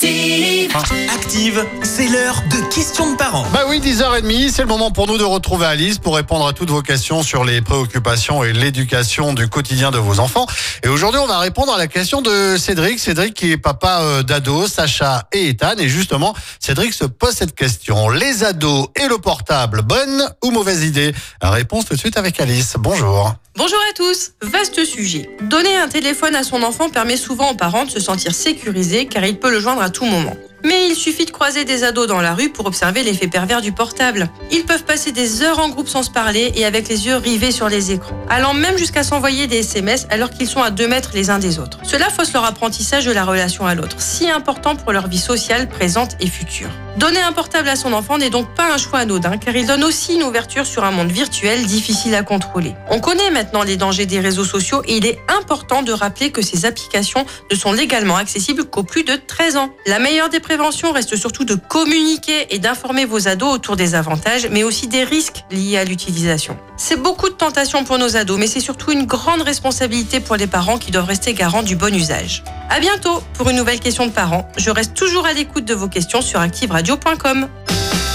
Active. Active, c'est l'heure de questions de parents. Bah oui, 10h30, c'est le moment pour nous de retrouver Alice pour répondre à toutes vos questions sur les préoccupations et l'éducation du quotidien de vos enfants. Et aujourd'hui, on va répondre à la question de Cédric. Cédric qui est papa euh, d'ados, Sacha et Ethan. Et justement, Cédric se pose cette question. Les ados et le portable, bonne ou mauvaise idée? Réponse tout de suite avec Alice. Bonjour. Bonjour à tous, vaste sujet. Donner un téléphone à son enfant permet souvent aux parents de se sentir sécurisés car il peut le joindre à tout moment. Mais il suffit de croiser des ados dans la rue pour observer l'effet pervers du portable. Ils peuvent passer des heures en groupe sans se parler et avec les yeux rivés sur les écrans, allant même jusqu'à s'envoyer des SMS alors qu'ils sont à 2 mètres les uns des autres. Cela fausse leur apprentissage de la relation à l'autre, si important pour leur vie sociale présente et future. Donner un portable à son enfant n'est donc pas un choix anodin car il donne aussi une ouverture sur un monde virtuel difficile à contrôler. On connaît maintenant les dangers des réseaux sociaux et il est important de rappeler que ces applications ne sont légalement accessibles qu'aux plus de 13 ans. La meilleure des préventions reste surtout de communiquer et d'informer vos ados autour des avantages mais aussi des risques liés à l'utilisation. C'est beaucoup de tentations pour nos ados mais c'est surtout une grande responsabilité pour les parents qui doivent rester garants du bon usage. À bientôt pour une nouvelle question de parents. Je reste toujours à l'écoute de vos questions sur activeradio.com.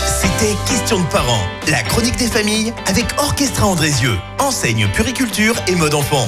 C'était Questions de parents, la chronique des familles avec Orchestra Andrézieux, enseigne puriculture et mode enfant.